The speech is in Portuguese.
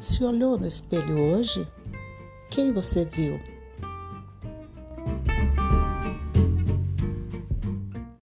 Se olhou no espelho hoje? Quem você viu?